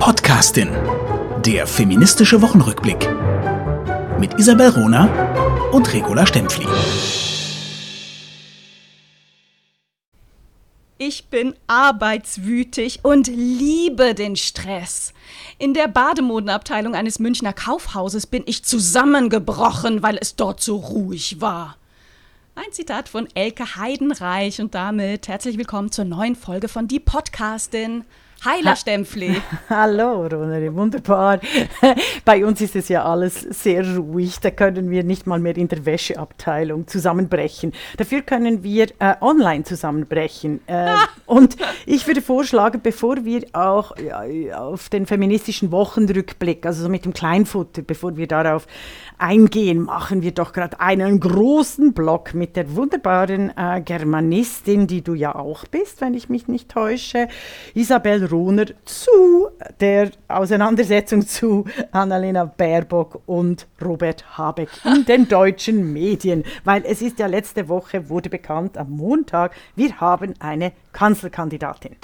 Podcastin. Der feministische Wochenrückblick. Mit Isabel Rona und Regula Stempfli. Ich bin arbeitswütig und liebe den Stress. In der Bademodenabteilung eines Münchner Kaufhauses bin ich zusammengebrochen, weil es dort so ruhig war. Ein Zitat von Elke Heidenreich und damit herzlich willkommen zur neuen Folge von Die Podcastin. Heiler Stempfli. Hallo, Ronere, wunderbar. Bei uns ist es ja alles sehr ruhig. Da können wir nicht mal mehr in der Wäscheabteilung zusammenbrechen. Dafür können wir äh, online zusammenbrechen. Äh, und ich würde vorschlagen, bevor wir auch ja, auf den feministischen Wochenrückblick, also so mit dem Kleinfutter, bevor wir darauf eingehen, machen wir doch gerade einen großen Block mit der wunderbaren äh, Germanistin, die du ja auch bist, wenn ich mich nicht täusche, Isabel Rohner, zu der Auseinandersetzung zu Annalena Baerbock und Robert Habeck in den deutschen Medien. Weil es ist ja letzte Woche, wurde bekannt, am Montag, wir haben eine Kanzlerkandidatin.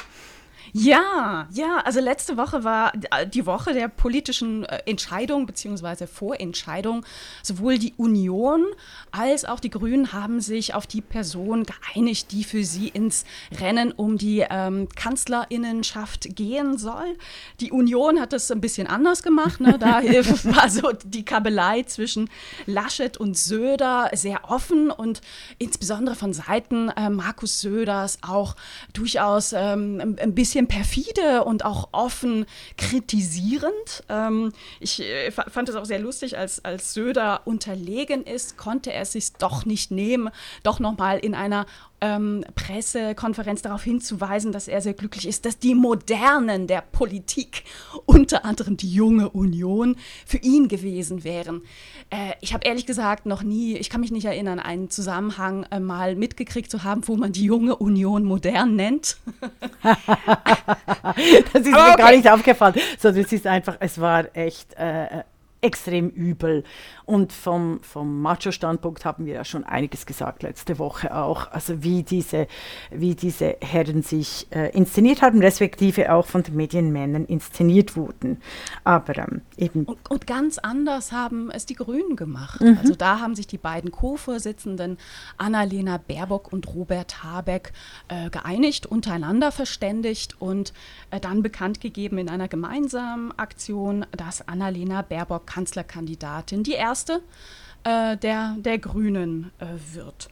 Ja, ja, also letzte Woche war die Woche der politischen äh, Entscheidung bzw. Vorentscheidung. Sowohl die Union als auch die Grünen haben sich auf die Person geeinigt, die für sie ins Rennen um die ähm, Kanzlerinnenschaft gehen soll. Die Union hat das ein bisschen anders gemacht. Ne? Da war so die Kabelei zwischen Laschet und Söder sehr offen und insbesondere von Seiten äh, Markus Söders auch durchaus ähm, ein bisschen bisschen perfide und auch offen kritisierend. Ähm, ich äh, fand es auch sehr lustig, als, als Söder unterlegen ist, konnte er es sich doch nicht nehmen, doch nochmal in einer ähm, Pressekonferenz darauf hinzuweisen, dass er sehr glücklich ist, dass die Modernen der Politik, unter anderem die junge Union, für ihn gewesen wären. Äh, ich habe ehrlich gesagt noch nie, ich kann mich nicht erinnern, einen Zusammenhang äh, mal mitgekriegt zu haben, wo man die junge Union modern nennt. das ist Aber mir okay. gar nicht aufgefallen, sondern es ist einfach, es war echt äh, extrem übel. Und vom, vom Macho-Standpunkt haben wir ja schon einiges gesagt letzte Woche auch. Also wie diese, wie diese Herren sich äh, inszeniert haben, respektive auch von den Medienmännern inszeniert wurden. Aber ähm, eben. Und, und, ganz anders haben es die Grünen gemacht. Mhm. Also da haben sich die beiden Co-Vorsitzenden Annalena Baerbock und Robert Habeck äh, geeinigt, untereinander verständigt und äh, dann bekannt gegeben in einer gemeinsamen Aktion, dass Annalena Baerbock Kanzlerkandidatin die erste erste äh, der, der Grünen äh, wird.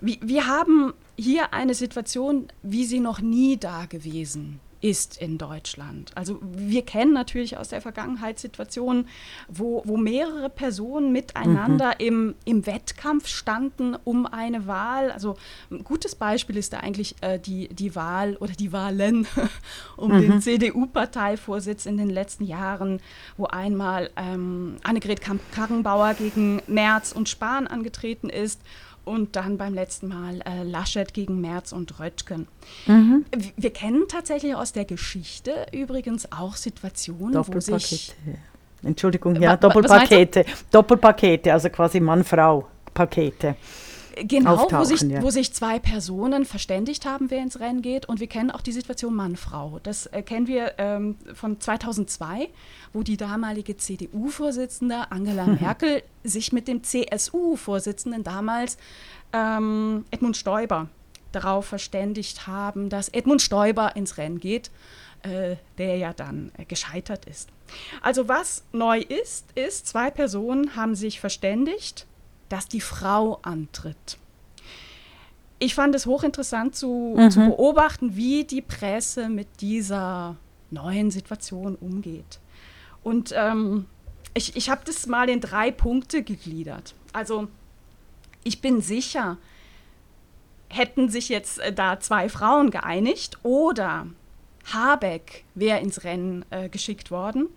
Wir, wir haben hier eine Situation, wie sie noch nie da gewesen ist in Deutschland. Also wir kennen natürlich aus der Vergangenheit Situationen, wo, wo mehrere Personen miteinander mhm. im, im Wettkampf standen um eine Wahl. Also ein gutes Beispiel ist da eigentlich äh, die, die Wahl oder die Wahlen um mhm. den CDU-Parteivorsitz in den letzten Jahren, wo einmal ähm, Annegret Karrenbauer gegen Merz und Spahn angetreten ist und dann beim letzten Mal äh, Laschet gegen Merz und Röttgen. Mhm. Wir kennen tatsächlich aus der Geschichte übrigens auch Situationen, wo sich... Entschuldigung, ja, Doppelpakete. Doppelpakete, also quasi Mann-Frau-Pakete. Genau, wo sich, ja. wo sich zwei Personen verständigt haben, wer ins Rennen geht. Und wir kennen auch die Situation Mann-Frau. Das äh, kennen wir ähm, von 2002, wo die damalige CDU-Vorsitzende Angela Merkel sich mit dem CSU-Vorsitzenden damals ähm, Edmund Stoiber darauf verständigt haben, dass Edmund Stoiber ins Rennen geht, äh, der ja dann äh, gescheitert ist. Also was neu ist, ist, zwei Personen haben sich verständigt, dass die Frau antritt. Ich fand es hochinteressant zu, mhm. zu beobachten, wie die Presse mit dieser neuen Situation umgeht. Und ähm, ich, ich habe das mal in drei Punkte gegliedert. Also ich bin sicher, hätten sich jetzt äh, da zwei Frauen geeinigt oder Habeck wäre ins Rennen äh, geschickt worden,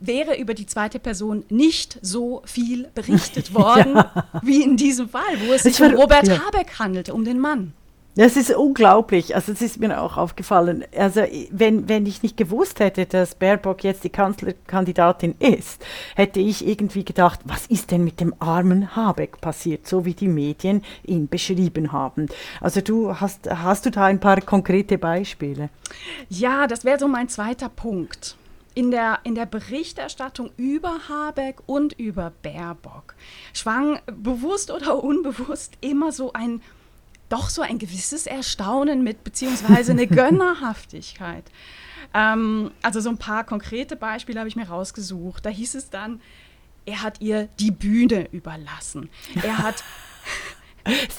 wäre über die zweite Person nicht so viel berichtet worden ja. wie in diesem Fall, wo es sich um Robert ja. Habeck handelte, um den Mann. Das ist unglaublich. Also es ist mir auch aufgefallen. Also wenn, wenn ich nicht gewusst hätte, dass Baerbock jetzt die Kanzlerkandidatin ist, hätte ich irgendwie gedacht, was ist denn mit dem armen Habeck passiert, so wie die Medien ihn beschrieben haben. Also du hast, hast du da ein paar konkrete Beispiele? Ja, das wäre so mein zweiter Punkt. In der, in der Berichterstattung über Habeck und über Baerbock schwang bewusst oder unbewusst immer so ein doch so ein gewisses Erstaunen mit, beziehungsweise eine Gönnerhaftigkeit. Ähm, also so ein paar konkrete Beispiele habe ich mir rausgesucht. Da hieß es dann, er hat ihr die Bühne überlassen. Er hat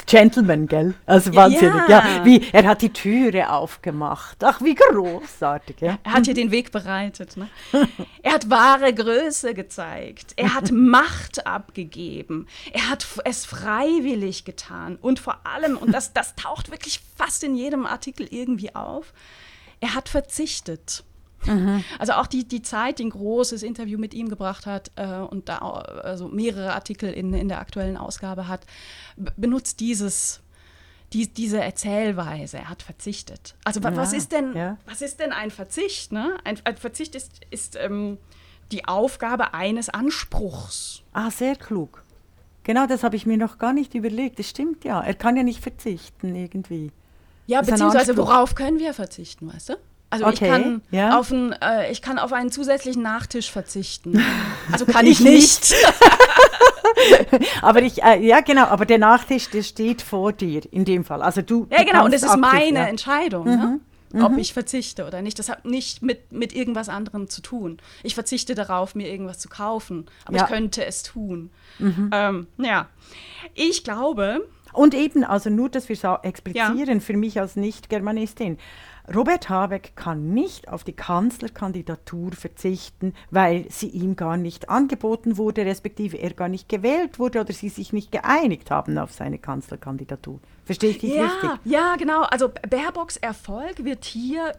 Gentleman, gell? Also wahnsinnig. Ja. ja. wie, er hat die Türe aufgemacht. Ach, wie großartig. Ja. Er hat hier den Weg bereitet. Ne? Er hat wahre Größe gezeigt. Er hat Macht abgegeben. Er hat es freiwillig getan. Und vor allem, und das, das taucht wirklich fast in jedem Artikel irgendwie auf, er hat verzichtet. Mhm. Also auch die, die Zeit, die ein großes Interview mit ihm gebracht hat äh, und da also mehrere Artikel in, in der aktuellen Ausgabe hat, benutzt dieses die, diese Erzählweise, er hat verzichtet. Also ja, was, ist denn, ja. was ist denn ein Verzicht? Ne? Ein, ein Verzicht ist, ist ähm, die Aufgabe eines Anspruchs. Ah, sehr klug. Genau, das habe ich mir noch gar nicht überlegt. Das stimmt ja. Er kann ja nicht verzichten irgendwie. Ja, beziehungsweise worauf können wir verzichten, weißt du? Also okay, ich, kann ja. auf ein, äh, ich kann auf einen zusätzlichen Nachtisch verzichten. Also kann ich, ich nicht. aber ich, äh, ja genau, aber der Nachtisch, der steht vor dir in dem Fall. Also du. Ja genau, und es ist meine ja. Entscheidung, mhm. ne? ob mhm. ich verzichte oder nicht. Das hat nicht mit, mit irgendwas anderem zu tun. Ich verzichte darauf, mir irgendwas zu kaufen, aber ja. ich könnte es tun. Mhm. Ähm, ja, ich glaube. Und eben, also nur, dass wir es explizieren, für mich als Nicht-Germanistin. Robert Habeck kann nicht auf die Kanzlerkandidatur verzichten, weil sie ihm gar nicht angeboten wurde, respektive er gar nicht gewählt wurde oder sie sich nicht geeinigt haben auf seine Kanzlerkandidatur. Verstehe ich dich ja, richtig? Ja, genau. Also Baerbocks Erfolg wird hier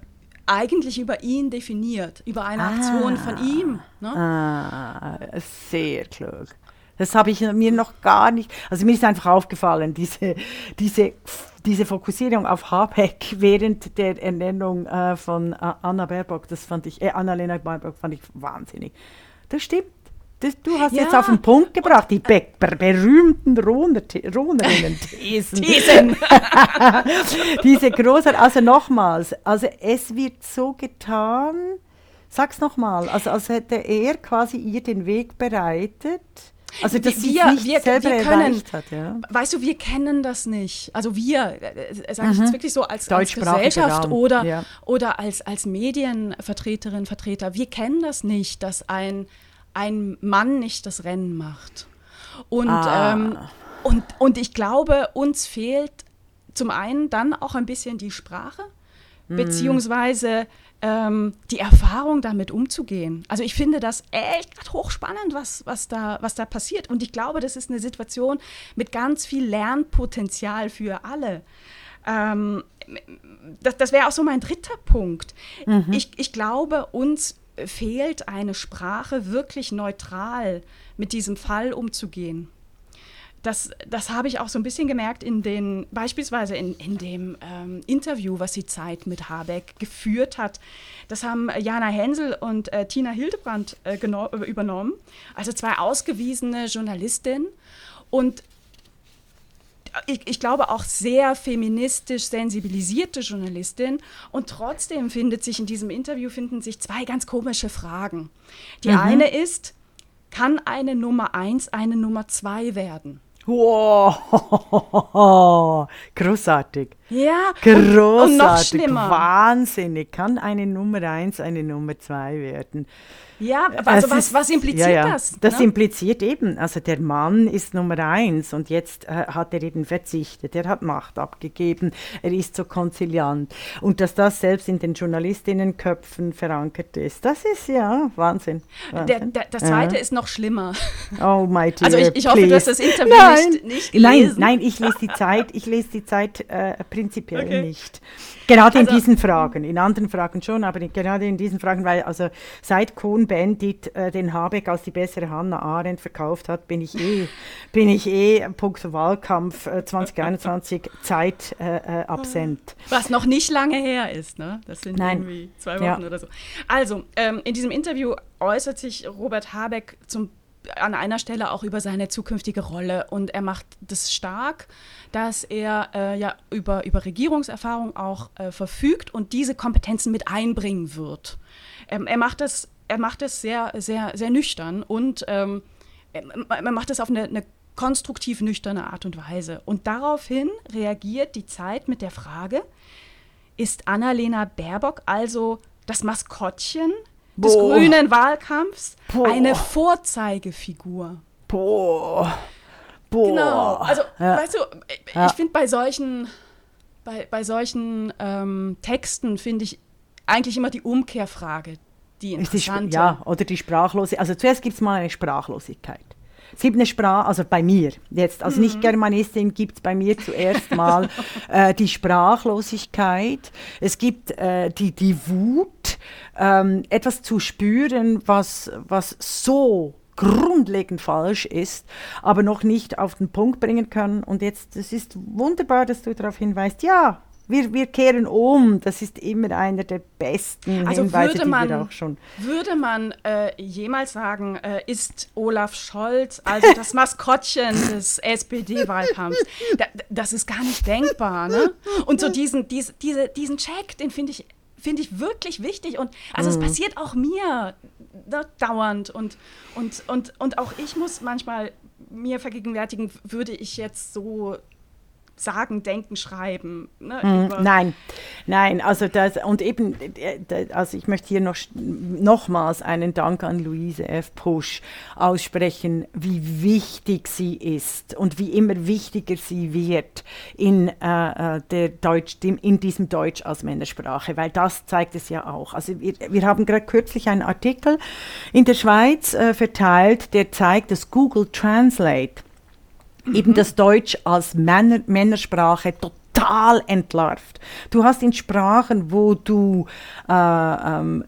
eigentlich über ihn definiert, über eine ah, Aktion von ihm. Ne? Ah, sehr klug. Das habe ich mir noch gar nicht, also mir ist einfach aufgefallen, diese, diese diese Fokussierung auf Habeck während der Ernennung äh, von äh, Anna Baerbock, das fand ich, äh, Annalena Baerbock fand ich wahnsinnig. Das stimmt. Das, du hast ja. jetzt auf den Punkt gebracht, die be ber berühmten Rohnerinnen-Thesen. Thesen. Diese große, also nochmals, also es wird so getan, sag's nochmal, also als hätte er quasi ihr den Weg bereitet also dass wir, nicht wir, selber wir können, hat, ja? Weißt du, wir kennen das nicht. Also wir, äh, sage ich mhm. jetzt wirklich so als, als Gesellschaft Raum. oder, ja. oder als, als Medienvertreterin, Vertreter, wir kennen das nicht, dass ein, ein Mann nicht das Rennen macht. Und, ah. ähm, und, und ich glaube, uns fehlt zum einen dann auch ein bisschen die Sprache, mhm. beziehungsweise ähm, die Erfahrung, damit umzugehen. Also ich finde das echt hochspannend, was, was, da, was da passiert. Und ich glaube, das ist eine Situation mit ganz viel Lernpotenzial für alle. Ähm, das das wäre auch so mein dritter Punkt. Mhm. Ich, ich glaube, uns fehlt eine Sprache, wirklich neutral mit diesem Fall umzugehen das, das habe ich auch so ein bisschen gemerkt in den, beispielsweise in, in dem ähm, Interview, was die Zeit mit Habeck geführt hat. Das haben Jana Hensel und äh, Tina Hildebrand äh, übernommen, also zwei ausgewiesene Journalistinnen. Und ich, ich, glaube auch sehr feministisch sensibilisierte Journalistin. Und trotzdem findet sich in diesem Interview finden sich zwei ganz komische Fragen. Die mhm. eine ist, kann eine Nummer eins eine Nummer zwei werden? Wow, großartig. Ja, großartig. Und, noch schlimmer. Wahnsinnig. Kann eine Nummer eins eine Nummer zwei werden? Ja, also was, ist, was impliziert ja, ja. das? Das ne? impliziert eben, also der Mann ist Nummer eins und jetzt äh, hat er eben verzichtet, er hat Macht abgegeben, er ist so konziliant. Und dass das selbst in den Journalistinnenköpfen verankert ist, das ist ja Wahnsinn. Wahnsinn. Der, der, das zweite ja. ist noch schlimmer. Oh my dear, Also ich, ich hoffe, du hast das Interview nein, nicht, nicht gelesen. Nein, nein, ich lese die Zeit, ich lese die Zeit äh, prinzipiell okay. nicht. Gerade also, in diesen Fragen, in anderen Fragen schon, aber gerade in diesen Fragen, weil also seit Cohn-Bendit äh, den Habeck als die bessere Hannah Arendt verkauft hat, bin ich eh, bin ich eh punkto Wahlkampf äh, 2021 Zeit äh, äh, absent. Was noch nicht lange her ist, ne? Das sind Nein. irgendwie zwei Wochen ja. oder so. Also, ähm, in diesem Interview äußert sich Robert Habeck zum an einer Stelle auch über seine zukünftige Rolle und er macht das stark, dass er äh, ja über, über Regierungserfahrung auch äh, verfügt und diese Kompetenzen mit einbringen wird. Ähm, er macht das, er macht das sehr, sehr, sehr nüchtern und ähm, er, macht das auf eine, eine konstruktiv nüchterne Art und Weise. Und daraufhin reagiert die Zeit mit der Frage, ist Annalena Baerbock also das Maskottchen des Boah. grünen Wahlkampfs Boah. eine Vorzeigefigur. Boah. Boah. Genau. Also, ja. weißt du, ich, ja. finde bei solchen, bei, bei solchen ähm, Texten finde ich eigentlich immer die Umkehrfrage, die interessante. Die, ja, oder die Sprachlosigkeit. Also zuerst gibt es mal eine Sprachlosigkeit. Es gibt eine Sprache, also bei mir jetzt, als mhm. Nicht-Germanistin gibt es bei mir zuerst mal äh, die Sprachlosigkeit. Es gibt äh, die, die Wut, ähm, etwas zu spüren, was, was so grundlegend falsch ist, aber noch nicht auf den Punkt bringen können. Und jetzt, es ist wunderbar, dass du darauf hinweist, ja, wir, wir kehren um. Das ist immer einer der besten also Hinweise, würde man, die wir auch schon. Würde man äh, jemals sagen, äh, ist Olaf Scholz, also das Maskottchen des SPD-Wahlkampfs, da, das ist gar nicht denkbar. Ne? Und so diesen, dies, diese, diesen Check, den finde ich finde ich wirklich wichtig und also mhm. es passiert auch mir ne, dauernd und, und, und, und auch ich muss manchmal mir vergegenwärtigen, würde ich jetzt so sagen, denken, schreiben. Ne, mm, nein, nein, also das und eben, äh, also ich möchte hier noch nochmals einen Dank an Luise F. Pusch aussprechen, wie wichtig sie ist und wie immer wichtiger sie wird in, äh, äh der Deutsch, in diesem Deutsch als Männersprache, weil das zeigt es ja auch. Also wir, wir haben gerade kürzlich einen Artikel in der Schweiz äh, verteilt, der zeigt, dass Google Translate mhm. eben das Deutsch als Männer, Männersprache total entlarvt. Du hast in Sprachen, wo du äh, ähm,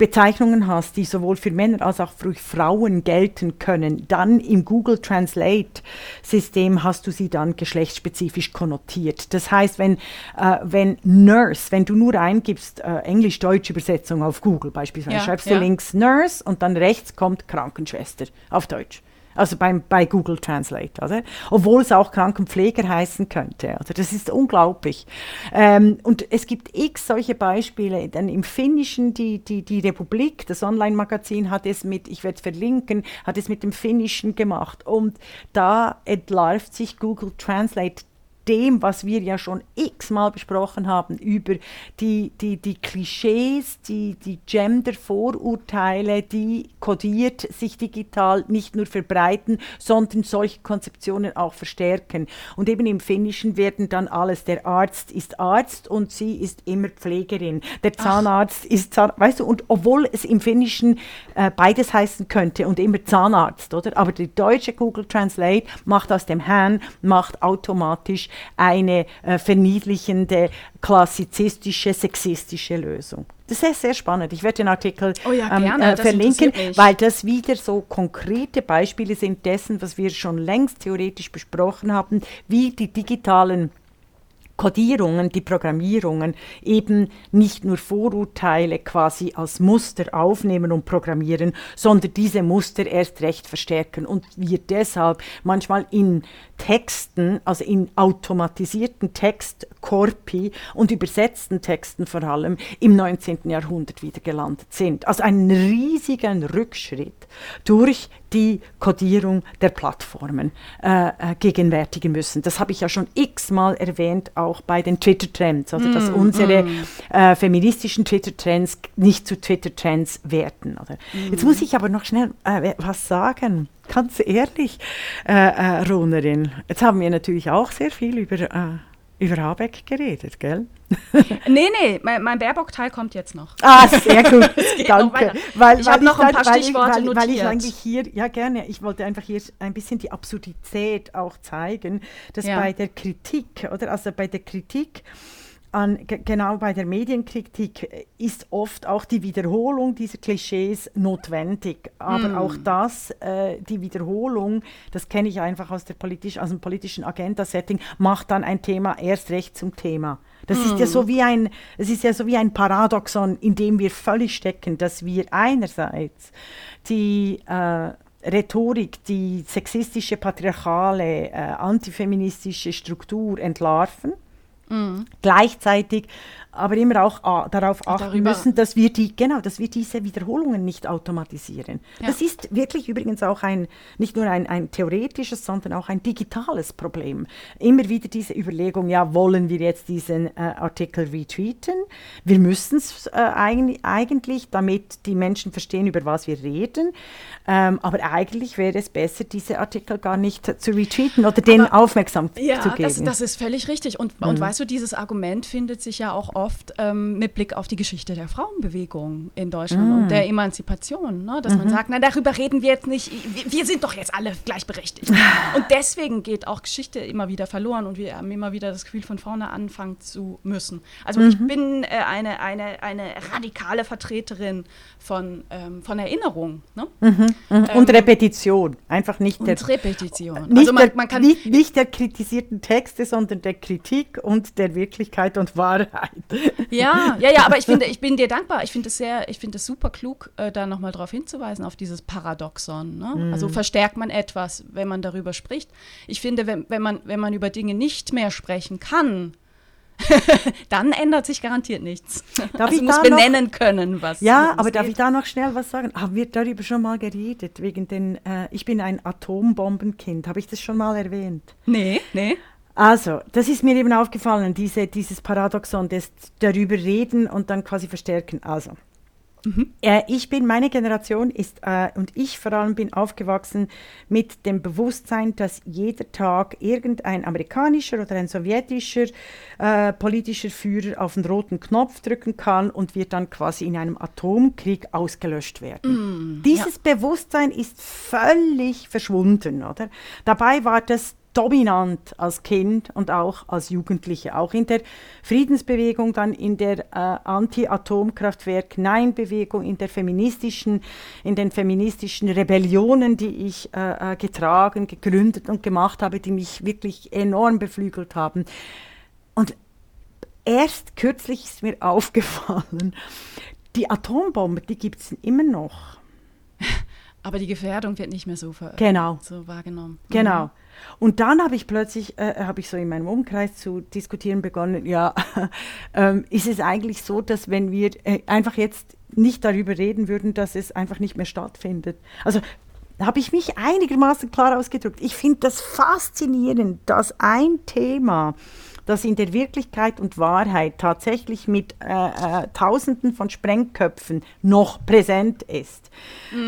Bezeichnungen hast, die sowohl für Männer als auch für Frauen gelten können, dann im Google Translate System hast du sie dann geschlechtsspezifisch konnotiert. Das heißt, wenn, äh, wenn Nurse, wenn du nur eingibst äh, Englisch-Deutsch Übersetzung auf Google beispielsweise, ja, schreibst du ja. links Nurse und dann rechts kommt Krankenschwester auf Deutsch. Also beim, bei Google Translate, oder? Obwohl es auch Krankenpfleger heißen könnte. Also das ist unglaublich. Ähm, und es gibt x solche Beispiele. Dann im Finnischen, die, die, die Republik, das Online-Magazin hat es mit, ich werde es verlinken, hat es mit dem Finnischen gemacht. Und da entlarvt sich Google Translate dem, was wir ja schon x-mal besprochen haben, über die, die, die Klischees, die, die Gender-Vorurteile, die kodiert sich digital nicht nur verbreiten, sondern solche Konzeptionen auch verstärken. Und eben im Finnischen werden dann alles, der Arzt ist Arzt und sie ist immer Pflegerin, der Zahnarzt Ach. ist Zahnarzt, weißt du, und obwohl es im Finnischen äh, beides heißen könnte und immer Zahnarzt, oder? Aber die deutsche Google Translate macht aus dem Herrn, macht automatisch eine äh, verniedlichende, klassizistische, sexistische Lösung. Das ist sehr spannend. Ich werde den Artikel oh ja, ähm, äh, verlinken, weil das wieder so konkrete Beispiele sind dessen, was wir schon längst theoretisch besprochen haben, wie die digitalen Kodierungen, die Programmierungen eben nicht nur Vorurteile quasi als Muster aufnehmen und programmieren, sondern diese Muster erst recht verstärken und wir deshalb manchmal in Texten, also in automatisierten Textkorpi und übersetzten Texten vor allem im 19. Jahrhundert wieder gelandet sind. Also einen riesigen Rückschritt durch die Kodierung der Plattformen äh, äh, gegenwärtigen müssen. Das habe ich ja schon x-mal erwähnt, auch bei den Twitter-Trends, also dass mm, unsere mm. Äh, feministischen Twitter-Trends nicht zu Twitter-Trends werden. Mm. Jetzt muss ich aber noch schnell äh, was sagen. Ganz ehrlich, äh, äh, Ronerin, jetzt haben wir natürlich auch sehr viel über, über Habeck geredet, gell? nee, nee, mein, mein Baerbock-Teil kommt jetzt noch. Ah, sehr gut. Danke. Weil, Ich weil hab noch ein paar weil, Stichworte weil, weil ich eigentlich hier, ja gerne, ich wollte einfach hier ein bisschen die Absurdität auch zeigen, dass Ja. bei der Kritik, oder also bei der Kritik an, ge- genau bei der Medienkritik äh, ist oft auch die Wiederholung dieser Klischees notwendig. Aber Hm. auch das, äh, die Wiederholung, das kenne ich einfach aus, der politisch, aus dem politischen Agenda-Setting, macht dann ein Thema erst recht zum Thema. Das ist ja Hm. so wie ein, es ist ja so wie ein Paradoxon, in dem wir völlig stecken, dass wir einerseits die äh, Rhetorik, die sexistische, patriarchale, äh, antifeministische Struktur entlarven, gleichzeitig aber immer auch ah, darauf achten darüber- müssen, dass wir die genau, dass wir diese Wiederholungen nicht automatisieren. Ja. Das ist wirklich übrigens auch ein nicht nur ein, ein theoretisches, sondern auch ein digitales Problem. Immer wieder diese Überlegung, ja, wollen wir jetzt diesen äh, Artikel retweeten? Wir müssen es äh, eigentlich, eigentlich, damit die Menschen verstehen, über was wir reden. Ähm, aber eigentlich wäre es besser, diese Artikel gar nicht zu retweeten oder denen aufmerksam Ja, zu geben. das, das ist völlig richtig. Und, und weißt du, dieses Argument findet sich ja auch oft ähm, mit Blick auf die Geschichte der Frauenbewegung in Deutschland und der Emanzipation. Ne? Dass man sagt, na, darüber reden wir jetzt nicht, wir, wir sind doch jetzt alle gleichberechtigt. und deswegen geht auch Geschichte immer wieder verloren und wir haben immer wieder das Gefühl, von vorne anfangen zu müssen. Also ich bin äh, eine, eine, eine radikale Vertreterin von, ähm, von Erinnerung. Ne? und Repetition, einfach nicht der Und Repetition. Nicht, also man, man kann nicht, nicht der kritisierten Texte, sondern der Kritik und der Wirklichkeit und Wahrheit. Ja, ja, ja, aber ich finde, ich bin dir dankbar. Ich finde es sehr, ich finde es super klug, äh, da nochmal darauf hinzuweisen, auf dieses Paradoxon. Ne? Also verstärkt man etwas, wenn man darüber spricht. Ich finde, wenn, wenn, man, wenn man über Dinge nicht mehr sprechen kann, dann ändert sich garantiert nichts. Darf also ich muss da noch- benennen können, was Ja, aber darf geht. ich da noch schnell was sagen? Haben wir darüber schon mal geredet? Wegen den, äh, ich bin ein Atombombenkind. Habe ich das schon mal erwähnt? Nee, nee. Also, das ist mir eben aufgefallen, diese, dieses Paradoxon des darüber reden und dann quasi verstärken. Also, äh, ich bin, meine Generation ist, äh, und ich vor allem bin aufgewachsen mit dem Bewusstsein, dass jeder Tag irgendein amerikanischer oder ein sowjetischer äh, politischer Führer auf den roten Knopf drücken kann und wir dann quasi in einem Atomkrieg ausgelöscht werden. Dieses Bewusstsein ist völlig verschwunden, oder? Dabei war das dominant als Kind und auch als Jugendliche, auch in der Friedensbewegung, dann in der äh, Anti-Atomkraftwerk-Nein-Bewegung, in der feministischen, in den feministischen Rebellionen, die ich äh, äh, getragen, gegründet und gemacht habe, die mich wirklich enorm beflügelt haben. Und erst kürzlich ist mir aufgefallen, die Atombombe, die gibt es immer noch. Aber die Gefährdung wird nicht mehr so, Genau. so wahrgenommen. Genau. Und dann habe ich plötzlich, äh, habe ich so in meinem Umkreis zu diskutieren begonnen, ja, ähm, ist es eigentlich so, dass wenn wir äh, einfach jetzt nicht darüber reden würden, dass es einfach nicht mehr stattfindet. Also habe ich mich einigermaßen klar ausgedrückt. Ich finde das faszinierend, dass ein Thema, das in der Wirklichkeit und Wahrheit tatsächlich mit äh, äh, Tausenden von Sprengköpfen noch präsent ist.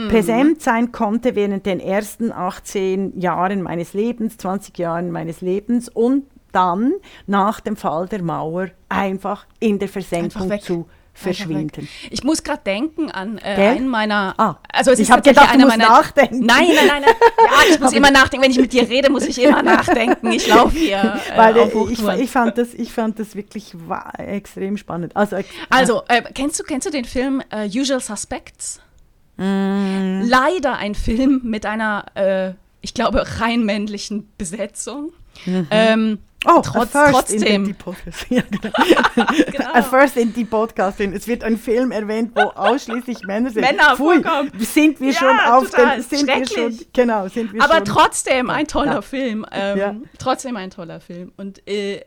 Präsent sein konnte während den ersten 18 Jahren meines Lebens, 20 Jahren meines Lebens und dann nach dem Fall der Mauer einfach in der Versenkung zu. Verschwinden. Ich muss gerade denken an äh, Gell? einen meiner. Ah, also es ich ist hab tatsächlich gedacht, du einer musst meiner. nachdenken. Nein, nein, nein, nein. Ja, ich muss immer nachdenken. Wenn ich mit dir rede, muss ich immer nachdenken. Ich laufe hier äh, Weil auf äh, ich, ich, fand das, ich fand das wirklich extrem spannend. Also, äh, Also, äh, kennst, du, kennst du den Film äh, Usual Suspects? Mm. Leider ein Film mit einer, äh, ich glaube, rein männlichen Besetzung. Ähm, Oh, Trotz- a first in trotzdem. the Podcast. Ja, genau. A first in the Podcasting. Es wird ein Film erwähnt, wo ausschließlich Männer sind. Männer Pfui, sind wir Ja, schon auf total. den, sind wir schon, genau, sind wir Aber schon. trotzdem ein toller Ja. Film. Ähm, Ja. Trotzdem ein toller Film. Und äh,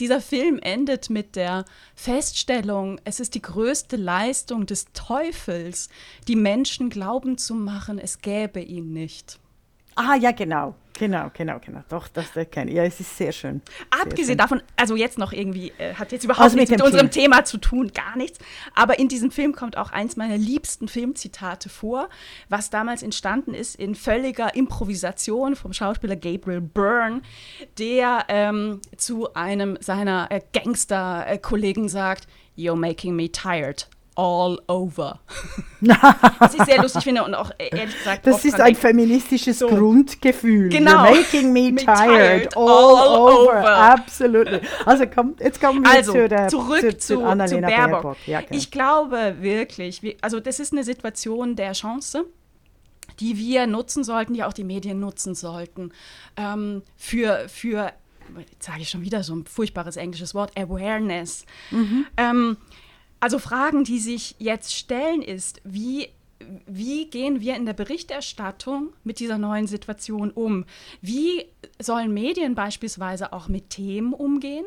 dieser Film endet mit der Feststellung, es ist die größte Leistung des Teufels, die Menschen glauben zu machen, es gäbe ihn nicht. Ah, ja, genau. Genau, genau, genau. Doch, das kenne ich. Ja, es ist sehr schön. Abgesehen sehr davon, also jetzt noch irgendwie, äh, hat jetzt überhaupt Also mit nichts mit, dem unserem Film. Thema zu tun, gar nichts. Aber in diesem Film kommt auch eins meiner liebsten Filmzitate vor, was damals entstanden ist in völliger Improvisation vom Schauspieler Gabriel Byrne, der ähm, zu einem seiner äh, Gangster-Kollegen sagt, You're making me tired. All over. Was ich sehr lustig finde und auch äh, ehrlich gesagt. Das ist ein feministisches So. Grundgefühl. Genau. You're making me, Me tired, tired all, all over. over. Absolutely. Also komm, jetzt kommen wir Also, zu der zurück zu, zu, zu, zu, Annalena Baerbock. Baerbock. Ja, genau. Ich glaube wirklich, wir, also das ist eine Situation der Chance, die wir nutzen sollten, die auch die Medien nutzen sollten, ähm, für, für, jetzt sage ich schon wieder so ein furchtbares englisches Wort, Awareness. Ähm, also Fragen, die sich jetzt stellen, ist, wie, wie gehen wir in der Berichterstattung mit dieser neuen Situation um? Wie sollen Medien beispielsweise auch mit Themen umgehen,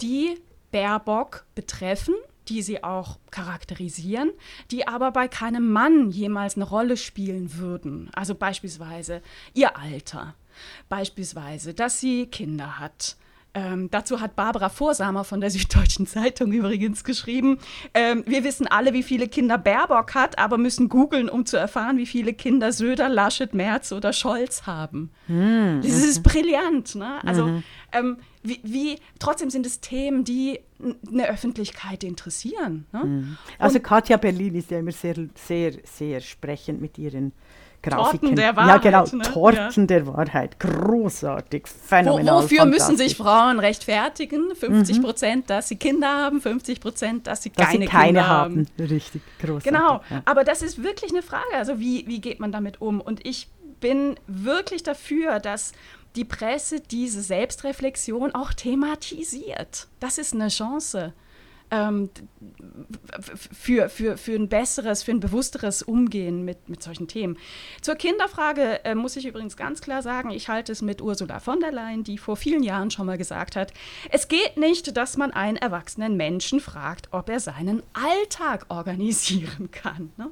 die Baerbock betreffen, die sie auch charakterisieren, die aber bei keinem Mann jemals eine Rolle spielen würden? Also beispielsweise ihr Alter, beispielsweise, dass sie Kinder hat. Ähm, dazu hat Barbara Vorsamer von der Süddeutschen Zeitung übrigens geschrieben, ähm, wir wissen alle, wie viele Kinder Baerbock hat, aber müssen googeln, um zu erfahren, wie viele Kinder Söder, Laschet, Merz oder Scholz haben. Das ist brillant. Ne? Also ähm, wie, wie, trotzdem sind es Themen, die eine Öffentlichkeit interessieren. Ne? Also Katja Berlin ist ja immer sehr, sehr, sehr sprechend mit ihren Grafiken. Torten der ja, Wahrheit, genau, ne? Torten der Wahrheit. Großartig, Wo, phänomenal, wofür müssen sich. Frauen rechtfertigen? 50 Prozent, dass sie Kinder haben, 50 Prozent, dass sie Dass keine, sie keine Kinder haben. Richtig, großartig. Genau, Ja. aber das ist wirklich eine Frage. Also wie, wie geht man damit um? Und ich bin wirklich dafür, dass die Presse diese Selbstreflexion auch thematisiert. Das ist eine Chance ähm, für, für, für ein besseres, für ein bewussteres Umgehen mit, mit solchen Themen. Zur Kinderfrage äh, muss ich übrigens ganz klar sagen, ich halte es mit Ursula von der Leyen, die vor vielen Jahren schon mal gesagt hat, es geht nicht, dass man einen erwachsenen Menschen fragt, ob er seinen Alltag organisieren kann. Ne?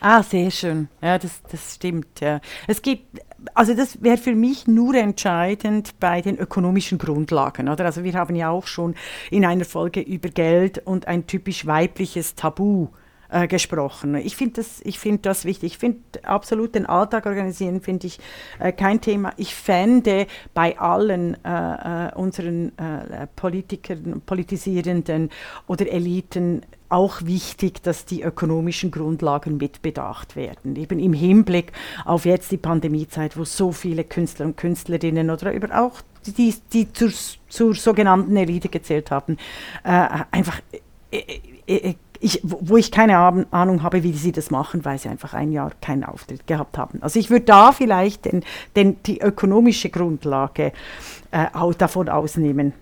Ah, sehr schön. Ja, das, das stimmt. Ja. Es gibt, also das wäre für mich nur entscheidend bei den ökonomischen Grundlagen. Oder? Also wir haben ja auch schon in einer Folge über Geld und ein typisch weibliches Tabu äh, gesprochen. Ich finde das, ich find das wichtig. Ich finde absolut den Alltag organisieren, finde ich äh, kein Thema. Ich fände bei allen äh, äh, unseren äh, Politikern, Politisierenden oder Eliten auch wichtig, dass die ökonomischen Grundlagen mitbedacht werden. Eben im Hinblick auf jetzt die Pandemiezeit, wo so viele Künstler und Künstlerinnen oder über auch die, die zur, zur sogenannten Elite gezählt haben, äh, einfach äh, äh, ich, wo ich keine Ahn- Ahnung habe, wie sie das machen, weil sie einfach ein Jahr keinen Auftritt gehabt haben. Also ich würde da vielleicht den, den, die ökonomische Grundlage äh, auch davon ausnehmen.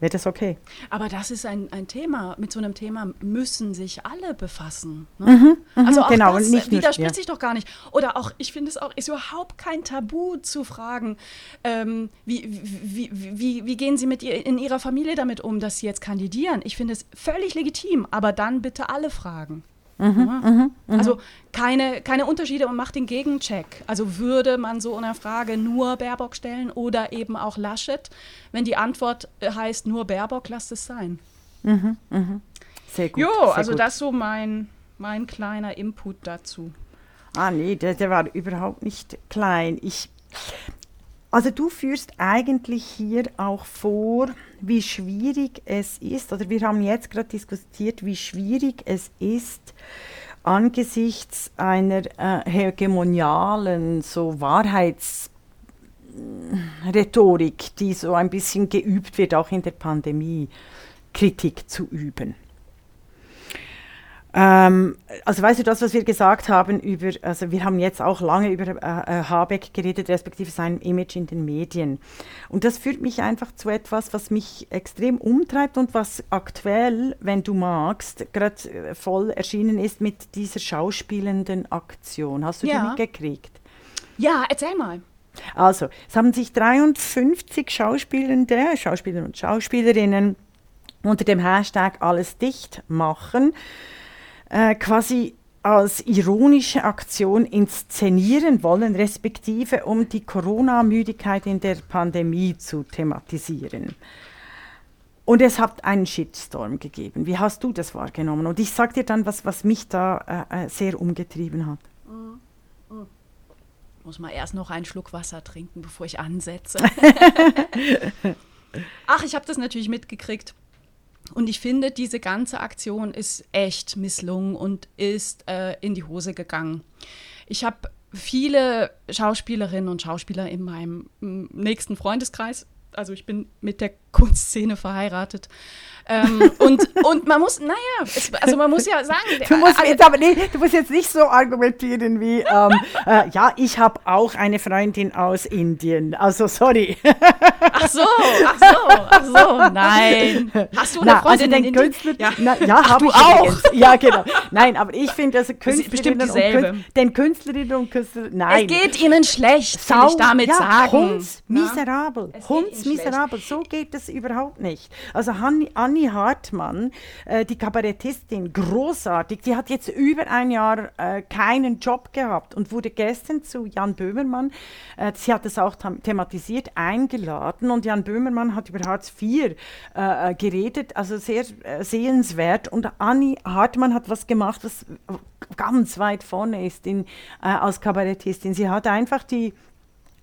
Wäre das okay? Aber das ist ein, ein Thema. Mit so einem Thema müssen sich alle befassen. Ne? also auch genau, das nicht widerspricht sich doch gar nicht. Oder auch, ich finde es auch, ist überhaupt kein Tabu zu fragen, ähm, wie, wie, wie, wie, wie gehen Sie mit ihr, in Ihrer Familie damit um, dass Sie jetzt kandidieren? Ich finde es völlig legitim, aber dann bitte alle fragen. Mhm, Ja. Also keine, keine Unterschiede und macht den Gegencheck. Also würde man so eine Frage nur Baerbock stellen oder eben auch Laschet? Wenn die Antwort äh, heißt nur Baerbock, lasst es sein. Sehr gut. Jo, sehr also gut. das so mein, mein kleiner Input dazu. Ah nee, der, der war überhaupt nicht klein. Ich, also du führst eigentlich hier auch vor, wie schwierig es ist, oder wir haben jetzt gerade diskutiert, wie schwierig es ist, angesichts einer äh, hegemonialen, so Wahrheitsrhetorik, die so ein bisschen geübt wird, auch in der Pandemie, Kritik zu üben. Ähm, also weißt du, das, was wir gesagt haben über, also wir haben jetzt auch lange über äh, äh, Habeck geredet, respektive sein Image in den Medien. Und das führt mich einfach zu etwas, was mich extrem umtreibt und was aktuell, wenn du magst, gerade äh, voll erschienen ist mit dieser schauspielenden Aktion. Hast du Ja. die mitgekriegt? Ja, erzähl mal. Also, es haben sich 53 Schauspielende, Schauspieler und Schauspielerinnen unter dem Hashtag alles dicht machen, äh, quasi als ironische Aktion inszenieren wollen, respektive um die Corona-Müdigkeit in der Pandemie zu thematisieren. Und es hat einen Shitstorm gegeben. Wie hast du das wahrgenommen? Und ich sage dir dann, was, was mich da äh, äh sehr umgetrieben hat. Mm. Muss mal erst noch einen Schluck Wasser trinken, bevor ich ansetze. Ach, ich habe das natürlich mitgekriegt. Und ich finde, diese ganze Aktion ist echt misslungen und ist äh, in die Hose gegangen. Ich habe viele Schauspielerinnen und Schauspieler in meinem nächsten Freundeskreis. Also ich bin mit der Kunstszene verheiratet. Ähm, und, und man muss, naja, es, also man muss ja sagen. Du musst, jetzt aber nee, du musst jetzt nicht so argumentieren wie, ähm, äh, ja, ich habe auch eine Freundin aus Indien. Also sorry. Ach so, ach so, ach so, nein. Hast du eine na, Freundin also in Künstler, Ja, na, ja habe ich auch. Ja, genau. Nein, aber ich finde, also Künstlerinnen und Künstler, den Künstlerinnen und Künstlern, nein. Es geht ihnen schlecht, will ich damit ja, sagen. Hunds miserabel, Hunds miserabel, so geht es überhaupt nicht. Also Anni Anni Hartmann, äh, die Kabarettistin, großartig. Die hat jetzt über ein Jahr äh, keinen Job gehabt und wurde gestern zu Jan Böhmermann, äh, sie hat es auch thematisiert, eingeladen. Und Jan Böhmermann hat über Hartz IV äh, äh, geredet, also sehr äh, sehenswert. Und Anni Hartmann hat was gemacht, was ganz weit vorne ist in, als Kabarettistin. Sie hat einfach die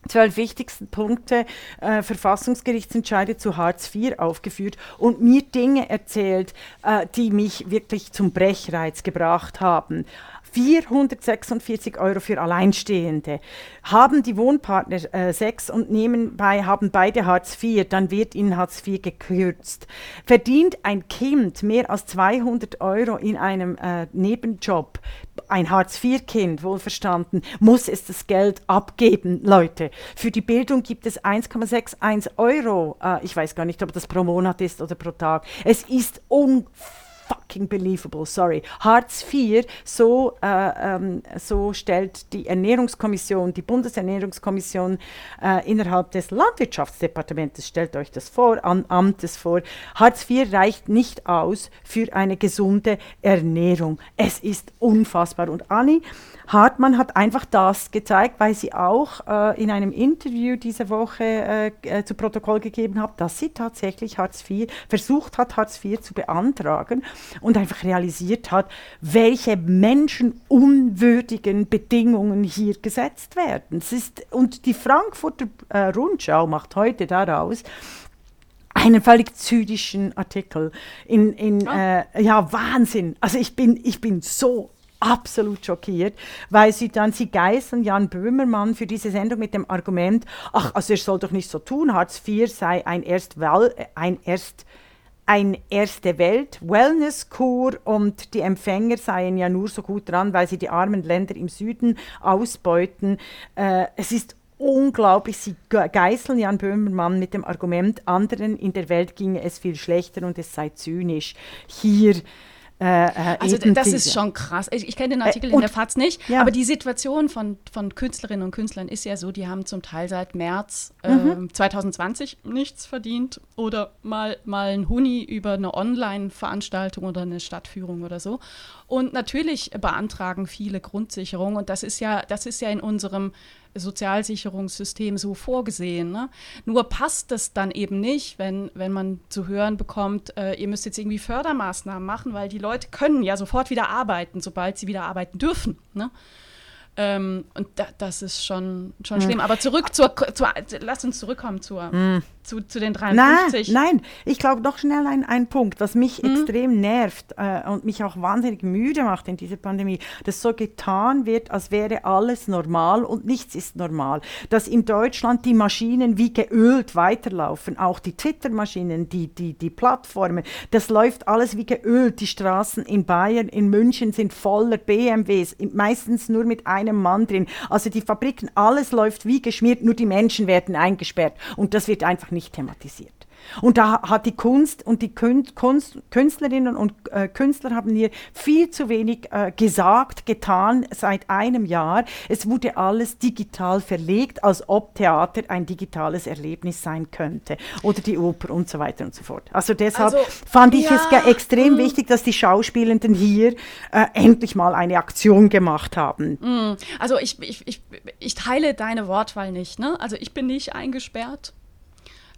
zwölf wichtigsten Punkte äh, Verfassungsgerichtsentscheide zu Hartz IV aufgeführt und mir Dinge erzählt, äh, die mich wirklich zum Brechreiz gebracht haben. 446 Euro für Alleinstehende. Haben die Wohnpartner äh, Sex und nehmen bei, haben beide Hartz IV, dann wird ihnen Hartz IV gekürzt. Verdient ein Kind mehr als 200 Euro in einem äh, Nebenjob, ein Hartz IV-Kind, wohlverstanden, muss es das Geld abgeben, Leute. Für die Bildung gibt es 1,61 Euro. Äh, ich weiß gar nicht, ob das pro Monat ist oder pro Tag. Es ist unfassbar fucking believable, sorry. Hartz IV, so, äh, ähm, so stellt die Ernährungskommission, die Bundesernährungskommission äh, innerhalb des Landwirtschaftsdepartements, stellt euch das vor, an, Amtes vor, Hartz IV reicht nicht aus für eine gesunde Ernährung. Es ist unfassbar. Und Anni Hartmann hat einfach das gezeigt, weil sie auch äh, in einem Interview diese Woche äh, äh, zu Protokoll gegeben hat, dass sie tatsächlich Hartz IV versucht hat, Hartz IV zu beantragen und einfach realisiert hat, welche menschenunwürdigen Bedingungen hier gesetzt werden. Es ist, und die Frankfurter äh, Rundschau macht heute daraus einen völlig zynischen Artikel. In, in, oh. äh, ja, Wahnsinn. Also ich bin, ich bin so absolut schockiert, weil sie dann, sie geißeln Jan Böhmermann für diese Sendung mit dem Argument, ach, also er soll doch nicht so tun, Hartz IV sei ein erst, ein erst ein erste Welt Wellness-Kur und die Empfänger seien ja nur so gut dran, weil sie die armen Länder im Süden ausbeuten. Äh, es ist unglaublich, sie geißeln Jan Böhmermann mit dem Argument, anderen in der Welt ginge es viel schlechter und es sei zynisch. Hier äh, äh, also das ist schon krass. Ich, ich kenne den Artikel äh, in der FAZ nicht, ja. aber die Situation von, von Künstlerinnen und Künstlern ist ja so, die haben zum Teil seit März mhm. 2020 ähm, nichts verdient oder mal, mal ein Huni über eine Online-Veranstaltung oder eine Stadtführung oder so. Und natürlich beantragen viele Grundsicherung und das ist ja, das ist ja in unserem Sozialsicherungssystem so vorgesehen. Ne? Nur passt es dann eben nicht, wenn, wenn man zu hören bekommt, äh, ihr müsst jetzt irgendwie Fördermaßnahmen machen, weil die Leute können ja sofort wieder arbeiten, sobald sie wieder arbeiten dürfen. Ne? Ähm, und da, das ist schon, schon mhm. schlimm. Aber zurück zur, zur, lass uns zurückkommen zur, mhm. Zu, zu den 53. Nein, nein. ich glaube noch schnell ein, ein Punkt, was mich mhm. extrem nervt äh, und mich auch wahnsinnig müde macht in dieser Pandemie, dass so getan wird, als wäre alles normal und nichts ist normal. Dass in Deutschland die Maschinen wie geölt weiterlaufen, auch die Twitter-Maschinen, die, die, die Plattformen, das läuft alles wie geölt. Die Straßen in Bayern, in München sind voller BMWs, meistens nur mit einem einem Mann drin. Also die Fabriken, alles läuft wie geschmiert, nur die Menschen werden eingesperrt. Und das wird einfach nicht thematisiert. Und da hat die Kunst und die Kunst, Künstlerinnen und äh, Künstler haben hier viel zu wenig äh, gesagt, getan seit einem Jahr. Es wurde alles digital verlegt, als ob Theater ein digitales Erlebnis sein könnte oder die Oper und so weiter und so fort. Also deshalb also, fand ich ja, es extrem mh. wichtig, dass die Schauspielenden hier äh, endlich mal eine Aktion gemacht haben. Mh. Also ich, ich, ich, ich teile deine Wortwahl nicht. Ne? Also ich bin nicht eingesperrt.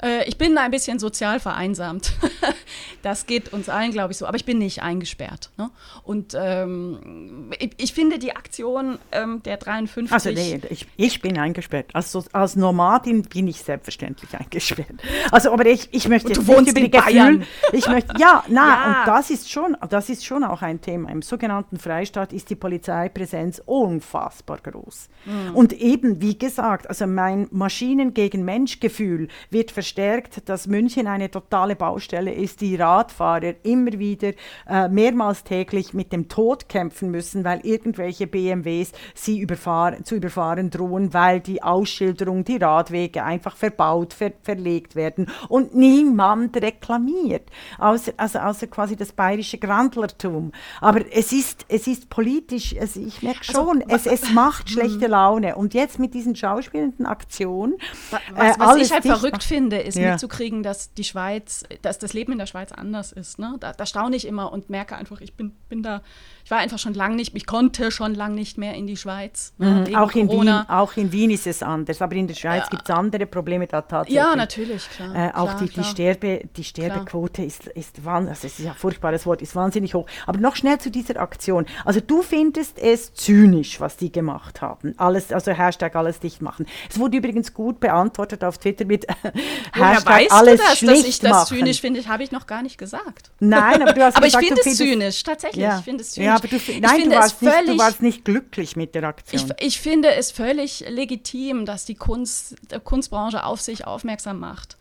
Äh, ich bin ein bisschen sozial vereinsamt. das geht uns allen, glaube ich, so. Aber ich bin nicht eingesperrt. Ne? Und ähm, ich, ich, finde die Aktion ähm, der 53. Also, nee, ich, ich bin eingesperrt. Also, als Nomadin bin ich selbstverständlich eingesperrt. Also, aber ich, ich möchte jetzt nicht über die Gefühle. Ich möchte, ja, na, ja. und das ist, schon, das ist schon auch ein Thema. Im sogenannten Freistaat ist die Polizeipräsenz unfassbar groß. Mhm. Und eben, wie gesagt, also mein Maschinen gegen Mensch-Gefühl wird verstanden verstärkt, dass München eine totale Baustelle ist, die Radfahrer immer wieder äh, mehrmals täglich mit dem Tod kämpfen müssen, weil irgendwelche BMWs sie überfahren, zu überfahren drohen, weil die Ausschilderung, die Radwege einfach verbaut, ver verlegt werden und niemand reklamiert, außer, also außer quasi das bayerische Grandlertum. Aber es ist, es ist politisch, also ich merke also, schon, also, es, es macht schlechte Laune. Und jetzt mit diesen schauspielenden Aktionen. Was, äh, was ich halt verrückt finde, ist ja. mitzukriegen, dass die Schweiz, dass das Leben in der Schweiz anders ist. Ne? Da, da staune ich immer und merke einfach, ich bin, bin da ich war einfach schon lange nicht, ich konnte schon lange nicht mehr in die Schweiz. Ne, mhm. Auch, in Wien, auch in Wien ist es anders, aber in der Schweiz ja. gibt es andere Probleme da tatsächlich. Ja, natürlich, klar. Äh, auch klar, die, die, Sterbe, die Sterbequote ist, ist wahnsinnig, also es ist ja ein furchtbares Wort, ist wahnsinnig hoch. Aber noch schnell zu dieser Aktion. Also du findest es zynisch, was die gemacht haben. Alles, also Hashtag alles dicht machen. Es wurde übrigens gut beantwortet auf Twitter mit Hashtag weißt alles du das, dass ich das zynisch finde? Habe ich noch gar nicht gesagt. Nein, aber du hast aber gesagt, ich finde es zynisch, tatsächlich. Ja. Ich finde es zynisch. Ja, aber du, nein, du warst, völlig, nicht, du warst nicht glücklich mit der Aktion. Ich, ich finde es völlig legitim, dass die Kunst, die Kunstbranche auf sich aufmerksam macht.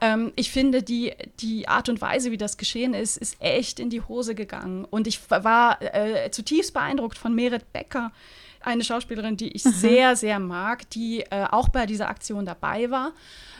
Ähm, ich finde, die, die Art und Weise, wie das geschehen ist, ist echt in die Hose gegangen. Und ich war äh, zutiefst beeindruckt von Merit Becker, eine Schauspielerin, die ich mhm. sehr, sehr mag, die äh, auch bei dieser Aktion dabei war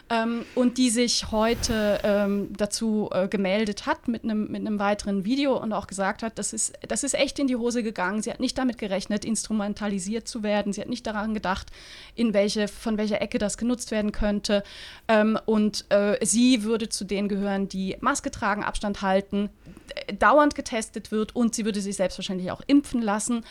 ähm, und die sich heute ähm, dazu äh, gemeldet hat mit einem mit weiteren Video und auch gesagt hat, das ist, das ist echt in die Hose gegangen. Sie hat nicht damit gerechnet, instrumentalisiert zu werden. Sie hat nicht daran gedacht, in welche, von welcher Ecke das genutzt werden könnte. Ähm, und äh, sie würde zu denen gehören, die Maske tragen, Abstand halten, dauernd getestet wird und sie würde sich selbstverständlich auch impfen lassen.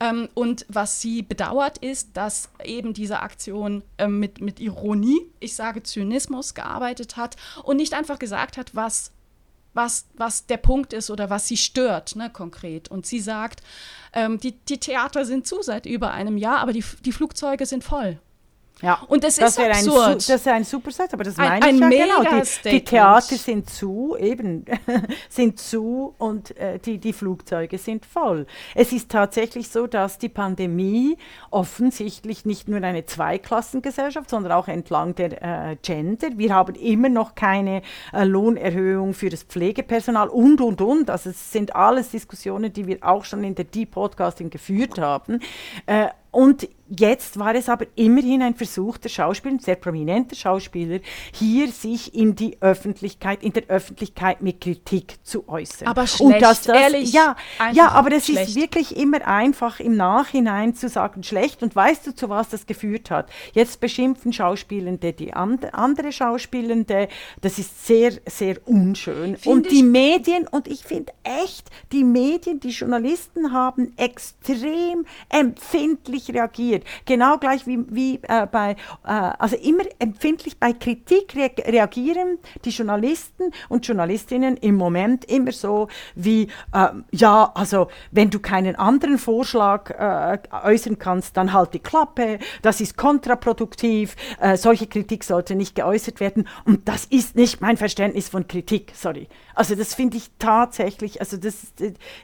Ähm, und was sie bedauert ist, dass eben diese Aktion ähm, mit, mit Ironie, ich sage Zynismus, gearbeitet hat und nicht einfach gesagt hat, was was, was der Punkt ist oder was sie stört, ne, konkret. Und sie sagt, ähm, die, die Theater sind zu seit über einem Jahr, aber die, die Flugzeuge sind voll. Ja, und das, das ist absurd. Ein, das ist ein super Satz, aber das meine ein, ein ich ja genau. Die, die, Theater sind zu, eben, sind zu und äh, die, die Flugzeuge sind voll. Es ist tatsächlich so, dass die Pandemie offensichtlich nicht nur eine Zweiklassengesellschaft, sondern auch entlang der äh, Gender. Wir haben immer noch keine äh, Lohnerhöhung für das Pflegepersonal und, und, und. Also es sind alles Diskussionen, die wir auch schon in der Deep Podcasting geführt haben. Und jetzt war es aber immerhin ein Versuch der Schauspieler, ein sehr prominenter Schauspieler, hier sich in die Öffentlichkeit, in der Öffentlichkeit mit Kritik zu äußern. Aber schlecht, Und dass das, ehrlich. Ja, ja aber es ist wirklich immer einfach im Nachhinein zu sagen, schlecht. Und weißt du, zu was das geführt hat? Jetzt beschimpfen Schauspielende die and andere Schauspielende. Das ist sehr, sehr unschön. Find und die Medien, und ich finde echt, die Medien, die Journalisten haben extrem empfindlich empfindlich reagiert. Genau gleich wie, wie äh, bei, äh, also immer empfindlich bei Kritik re reagieren die Journalisten und Journalistinnen im Moment immer so wie, äh, ja, also wenn du keinen anderen Vorschlag äh, äußern kannst, dann halt die Klappe, das ist kontraproduktiv, äh, solche Kritik sollte nicht geäußert werden und das ist nicht mein Verständnis von Kritik, sorry. Also das finde ich tatsächlich, also das,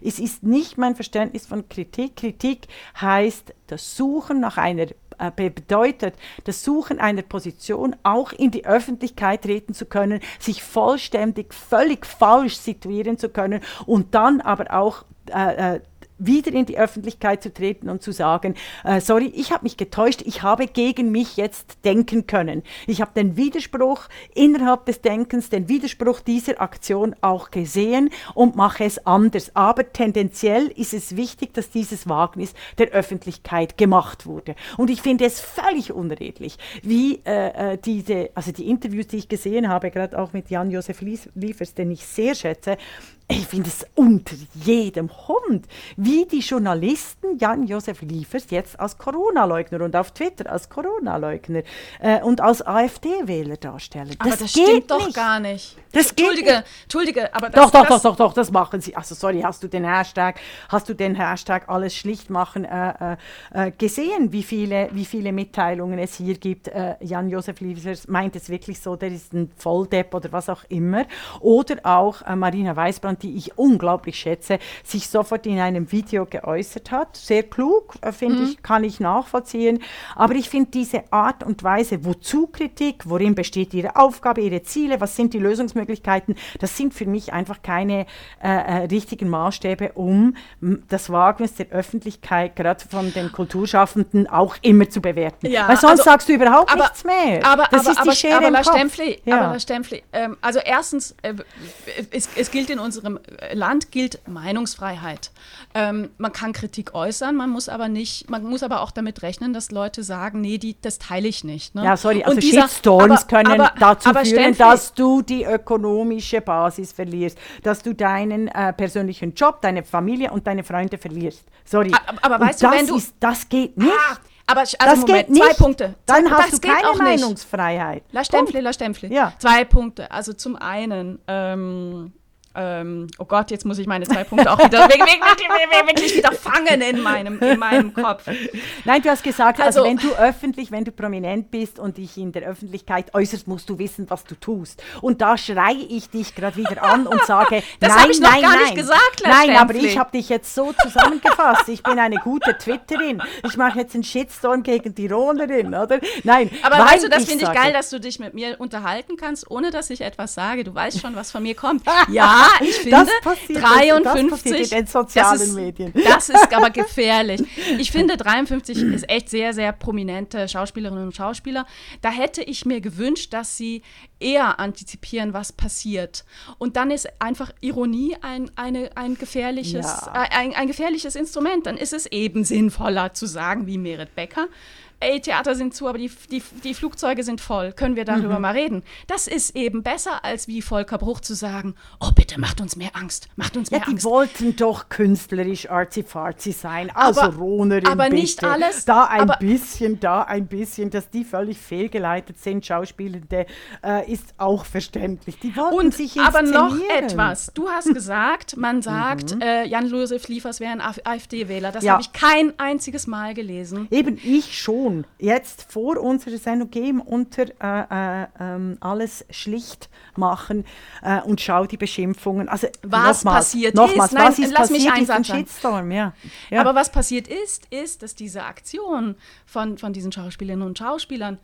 es ist nicht mein Verständnis von Kritik. Kritik heißt das Suchen nach einer äh, bedeutet, das Suchen einer Position auch in die Öffentlichkeit treten zu können, sich vollständig, völlig falsch situieren zu können und dann aber auch äh, äh wieder in die Öffentlichkeit zu treten und zu sagen, äh, sorry, ich habe mich getäuscht, ich habe gegen mich jetzt denken können. Ich habe den Widerspruch innerhalb des Denkens, den Widerspruch dieser Aktion auch gesehen und mache es anders. Aber tendenziell ist es wichtig, dass dieses Wagnis der Öffentlichkeit gemacht wurde. Und ich finde es völlig unredlich, wie äh, äh diese, also die Interviews, die ich gesehen habe, gerade auch mit Jan-Josef Liefers, den ich sehr schätze, ich finde es unter jedem Hund, wie die Journalisten Jan-Josef Liefers jetzt als Corona-Leugner und auf Twitter als Corona-Leugner äh, und als AfD-Wähler darstellen. Aber das, das stimmt doch nicht. gar nicht. Das Entschuldige, geht Entschuldige, aber das, doch, doch, das doch, doch, doch, das machen sie. Also sorry, hast du den Hashtag, hast du den Hashtag alles schlicht machen äh, äh, äh, gesehen, wie viele, wie viele Mitteilungen es hier gibt? Äh, Jan-Josef Liefers meint es wirklich so, der ist ein Volldepp oder was auch immer. Oder auch äh, Marina Weißbrand, die ich unglaublich schätze, sich sofort in einem Video geäußert hat. Sehr klug, äh, finde mhm. ich, kann ich nachvollziehen. Aber ich finde diese Art und Weise, wozu Kritik, worin besteht ihre Aufgabe, ihre Ziele, was sind die Lösungsmöglichkeiten, Möglichkeiten, das sind für mich einfach keine äh, äh richtigen Maßstäbe, um das Wagnis der Öffentlichkeit, gerade von den Kulturschaffenden, auch immer zu bewerten. Ja, Weil sonst also, sagst du überhaupt aber, nichts mehr. Aber, das aber, ist die aber, Schere aber, im Kopf. Stempfli, ja. aber Stempfli, ähm, also erstens, äh, es, es, gilt in unserem Land gilt Meinungsfreiheit. Ähm, man kann Kritik äußern, man muss aber nicht, man muss aber auch damit rechnen, dass Leute sagen, nee, die, das teile ich nicht. Ne? Ja, sorry, also dieser, Shitstorms können dazu führen, Stempfli, dass du die ökonomische Basis verlierst, dass du deinen äh, persönlichen Job, deine Familie und deine Freunde verlierst. Sorry. Aber, aber weißt du, wenn du ist, das geht nicht. Ah, aber also das Moment, geht nicht. zwei Punkte. Dann hast das du keine Meinungsfreiheit. La Stempfli, La Stempfli. Ja. Zwei Punkte. Also zum einen ähm, ähm, oh Gott, jetzt muss ich meine zwei Punkte auch wieder wirklich, wirklich, wirklich wieder fangen in meinem, in meinem Kopf. Nein, du hast gesagt, also, also, wenn du öffentlich, wenn du prominent bist und dich in der Öffentlichkeit äußerst, musst du wissen, was du tust. Und da schreie ich dich gerade wieder an und sage, das nein, ich noch nein, gar nein. nicht gesagt, Nein, aber ich habe dich jetzt so zusammengefasst. Ich bin eine gute Twitterin. Ich mache jetzt einen Shitstorm gegen die Ronerin, oder? Nein. Aber weißt du, das finde ich geil, dass du dich mit mir unterhalten kannst, ohne dass ich etwas sage. Du weißt schon, was von mir kommt. Ja, ich finde, das passiert, 53, das passiert in den sozialen das ist, Medien. Das ist aber gefährlich. Ich finde, 53 ist echt sehr, sehr prominente Schauspielerinnen und Schauspieler. Da hätte ich mir gewünscht, dass sie eher antizipieren, was passiert. Und dann ist einfach Ironie ein, eine, ein, gefährliches, ja. ein, ein gefährliches Instrument. Dann ist es eben sinnvoller zu sagen, wie Merit Becker, ey, Theater sind zu, aber die, die, die Flugzeuge sind voll, können wir darüber mhm. mal reden? Das ist eben besser, als wie Volker Bruch zu sagen, oh bitte, macht uns mehr Angst, macht uns mehr ja, die Angst. Die wollten doch künstlerisch arzi-farzi sein, also aber, Ronerin Aber bitte. nicht alles. Da ein bisschen, da ein bisschen, dass die völlig fehlgeleitet sind, Schauspielende, äh, ist auch verständlich. Die wollten Und, sich Aber noch etwas, du hast gesagt, man sagt, mhm. äh, Jan-Josef Liefers wäre ein AfD-Wähler. Das ja. habe ich kein einziges Mal gelesen. Eben, ich schon tun. Jetzt vor unserer Sendung gehen unter äh, äh, ähm, alles schlicht machen äh, und schau die Beschimpfungen. Also was nochmals, passiert nochmals, ist, nein, was ist lass passiert, mich einen ein Shitstorm, ja. ja. Aber was passiert ist, ist, dass diese Aktion von, von diesen Schauspielerinnen und Schauspielern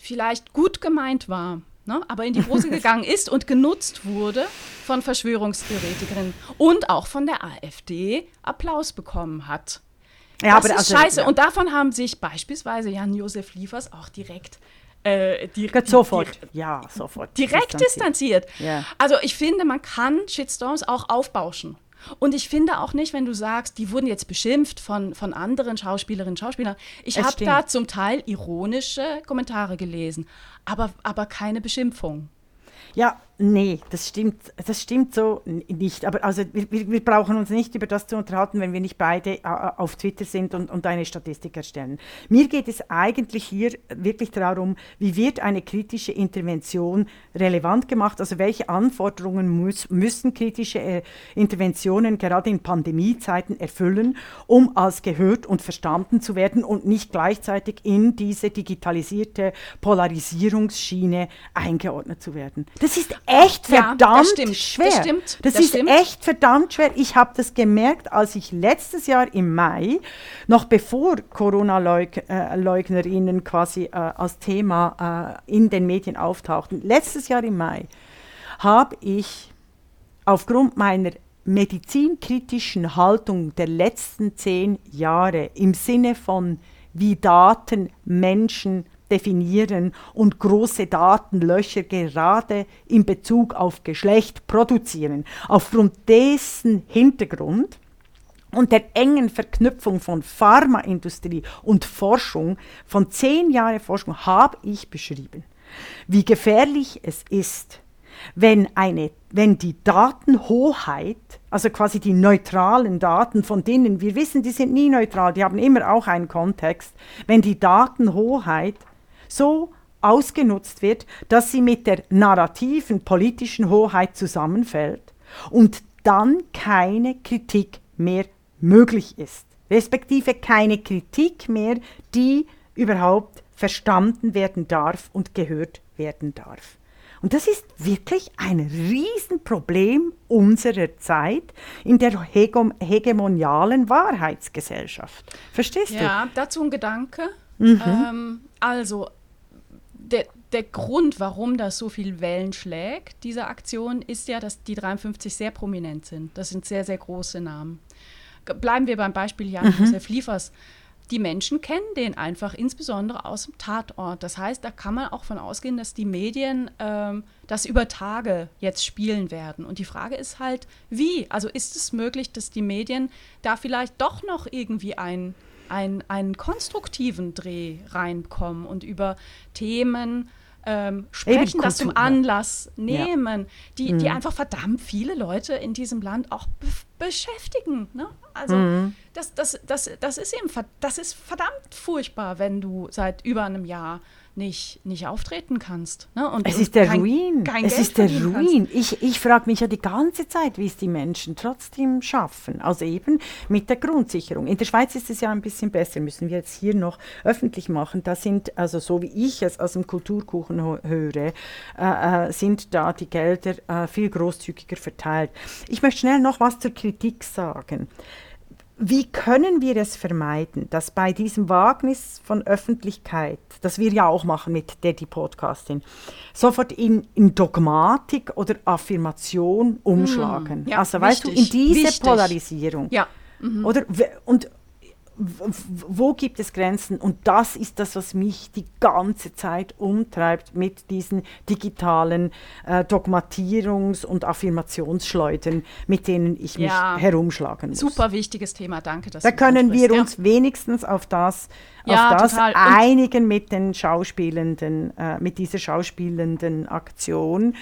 vielleicht gut gemeint war. Ne, aber in die Hose gegangen ist und genutzt wurde von Verschwörungstheoretikerinnen und auch von der AfD Applaus bekommen hat. Ja, das aber ist also, scheiße. Ja. Und davon haben sich beispielsweise Jan-Josef Liefers auch direkt äh, die, sofort. Die, ja, sofort. Direkt distanziert. distanziert. Ja. Also ich finde, man kann Shitstorms auch aufbauschen. Und ich finde auch nicht, wenn du sagst, die wurden jetzt beschimpft von, von anderen Schauspielerinnen und Schauspielern. Ich habe da zum Teil ironische Kommentare gelesen, aber, aber keine Beschimpfung. Ja, Nee, das stimmt, das stimmt so nicht. Aber also wir, wir, brauchen uns nicht über das zu unterhalten, wenn wir nicht beide äh, auf Twitter sind und, und eine Statistik erstellen. Mir geht es eigentlich hier wirklich darum, wie wird eine kritische Intervention relevant gemacht? Also welche Anforderungen muss, müssen kritische äh, Interventionen gerade in Pandemiezeiten erfüllen, um als gehört und verstanden zu werden und nicht gleichzeitig in diese digitalisierte Polarisierungsschiene eingeordnet zu werden. Das ist echt verdammt ja, das stimmt, schwer. Das stimmt. Das, das ist stimmt. echt verdammt schwer. Ich habe das gemerkt, als ich letztes Jahr im Mai, noch bevor Corona-Leugnerinnen quasi äh, als Thema äh, in den Medien auftauchten, letztes Jahr im Mai, habe ich aufgrund meiner medizinkritischen Haltung der letzten zehn Jahre im Sinne von wie Daten Menschen definieren und große Datenlöcher gerade in Bezug auf Geschlecht produzieren. Aufgrund dessen Hintergrund und der engen Verknüpfung von Pharmaindustrie und Forschung, von zehn Jahren Forschung, habe ich beschrieben, wie gefährlich es ist, wenn, eine, wenn die Datenhoheit, also quasi die neutralen Daten, von denen wir wissen, die sind nie neutral, die haben immer auch einen Kontext, wenn die Datenhoheit so ausgenutzt wird, dass sie mit der narrativen politischen Hoheit zusammenfällt und dann keine Kritik mehr möglich ist, respektive keine Kritik mehr, die überhaupt verstanden werden darf und gehört werden darf. Und das ist wirklich ein Riesenproblem unserer Zeit in der hegemonialen Wahrheitsgesellschaft. Verstehst ja, du? Ja, dazu ein Gedanke. Mhm. Ähm, also, der, der Grund, warum das so viel Wellen schlägt, diese Aktion, ist ja, dass die 53 sehr prominent sind. Das sind sehr, sehr große Namen. Bleiben wir beim Beispiel Jan-Josef mhm. Liefers die Menschen kennen den einfach, insbesondere aus dem Tatort. Das heißt, da kann man auch von ausgehen, dass die Medien ähm, das über Tage jetzt spielen werden. Und die Frage ist halt, wie? Also ist es möglich, dass die Medien da vielleicht doch noch irgendwie ein, ein, einen konstruktiven Dreh reinkommen und über Themen ähm, sprechen, das zum Anlass nehmen, ja. die, die mhm. einfach verdammt viele Leute in diesem Land auch be beschäftigen. Ne? Also mhm. das, das, das, das, ist eben, das ist verdammt furchtbar, wenn du seit über einem Jahr nicht, nicht auftreten kannst. Ne? Und, es ist der kein, Ruin. Kein es Geld ist der Ruin. Kannst. Ich, ich frage mich ja die ganze Zeit, wie es die Menschen trotzdem schaffen. Also eben mit der Grundsicherung. In der Schweiz ist es ja ein bisschen besser, müssen wir jetzt hier noch öffentlich machen. Da sind, also so wie ich es aus dem Kulturkuchen höre, äh, äh, sind da die Gelder äh, viel großzügiger verteilt. Ich möchte schnell noch was zur Kritik sagen. Wie können wir es vermeiden, dass bei diesem Wagnis von Öffentlichkeit, das wir ja auch machen mit Daddy Podcasting, sofort in, in Dogmatik oder Affirmation umschlagen? Mm, ja, also weißt du, in diese wichtig. Polarisierung. Ja. Mhm. Oder, und wo gibt es Grenzen? Und das ist das, was mich die ganze Zeit umtreibt mit diesen digitalen äh, Dogmatierungs- und Affirmationsschleudern, mit denen ich mich ja, herumschlagen muss. Super wichtiges Thema, danke. Dass da können wir uns ja. wenigstens auf das, ja, auf das einigen mit den Schauspielenden, äh, mit dieser schauspielenden Aktion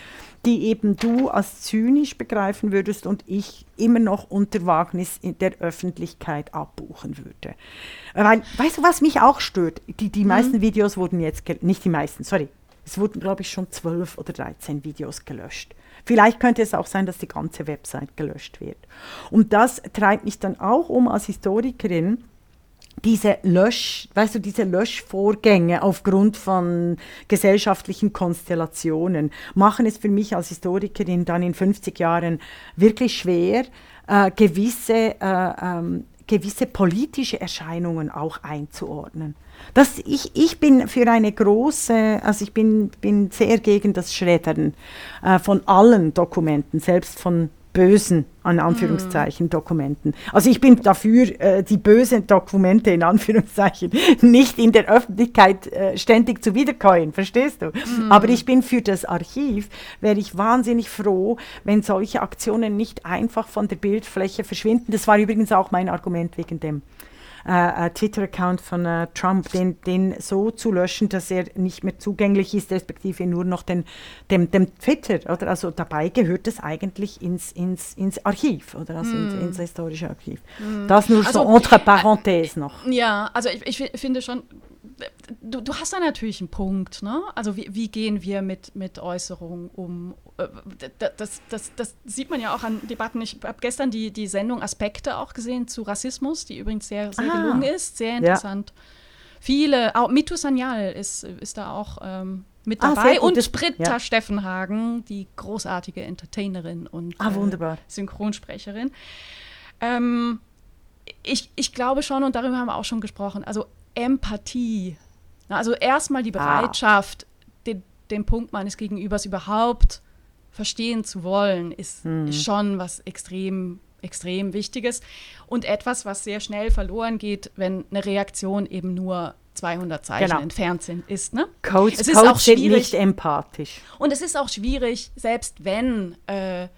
die eben du als zynisch begreifen würdest und ich immer noch unter Wagnis in der Öffentlichkeit abbuchen würde. Weil, weißt du, was mich auch stört? Die, die mhm. meisten Videos wurden jetzt, nicht die meisten, sorry, es wurden, glaube ich, schon zwölf oder 13 Videos gelöscht. Vielleicht könnte es auch sein, dass die ganze Website gelöscht wird. Und das treibt mich dann auch um als Historikerin, diese Lösch, weißt du, diese Löschvorgänge aufgrund von gesellschaftlichen Konstellationen machen es für mich als Historikerin dann in 50 Jahren wirklich schwer, äh, gewisse, äh, ähm, gewisse politische Erscheinungen auch einzuordnen. Das, ich, ich bin für eine große, also ich bin, bin sehr gegen das Schreddern äh, von allen Dokumenten, selbst von bösen, an Anführungszeichen, mm. Dokumenten. Also ich bin dafür, äh, die bösen Dokumente in Anführungszeichen nicht in der Öffentlichkeit äh, ständig zu wiederkäuen, verstehst du? Mm. Aber ich bin für das Archiv, wäre ich wahnsinnig froh, wenn solche Aktionen nicht einfach von der Bildfläche verschwinden. Das war übrigens auch mein Argument wegen dem äh, äh, Twitter-Account von äh, Trump, den, den so zu löschen, dass er nicht mehr zugänglich ist, respektive nur noch den, dem, dem Twitter, oder? Also dabei gehört es eigentlich ins, ins, ins Archiv, oder? Also mm. ins, ins, historische Archiv. Mm. Das nur also, so entre parenthèses noch. Ja, also ich, ich finde schon, du, du hast da natürlich einen Punkt, ne? Also wie, wie gehen wir mit, mit Äußerungen um? Äh, das, das, das sieht man ja auch an Debatten. Ich habe gestern die, die Sendung Aspekte auch gesehen zu Rassismus, die übrigens sehr, sehr ah, gelungen ist, sehr interessant. Ja. Viele, auch Mitu Sanyal ist, ist da auch ähm, mit ah, dabei ah, und Britta ja. Steffenhagen, die großartige Entertainerin und ah, äh, Synchronsprecherin. Ähm, ich, ich glaube schon, und darüber haben wir auch schon gesprochen, also Empathie. Also erstmal die ah. Bereitschaft, ah. den, den Punkt meines Gegenübers überhaupt verstehen zu wollen, ist, ist schon was extrem extrem Wichtiges und etwas, was sehr schnell verloren geht, wenn eine Reaktion eben nur 200 Zeichen genau. entfernt sind, ist. Ne? Codes, es ist Codes auch sind nicht empathisch. Und es ist auch schwierig, selbst wenn äh,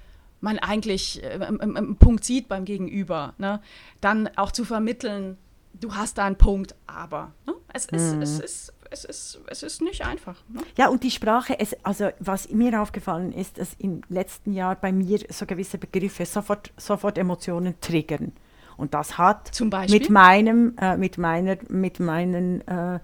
man eigentlich äh, einen Punkt sieht beim Gegenüber, ne? dann auch zu vermitteln, du hast da einen Punkt, aber. Ne? Es, ist, mhm. es, ist, es, ist, es ist nicht einfach. Ne? Ja, und die Sprache, es, also was mir aufgefallen ist, dass im letzten Jahr bei mir so gewisse Begriffe sofort, sofort Emotionen triggern. Und das hat mit meinem, äh, mit meiner, mit meinen äh,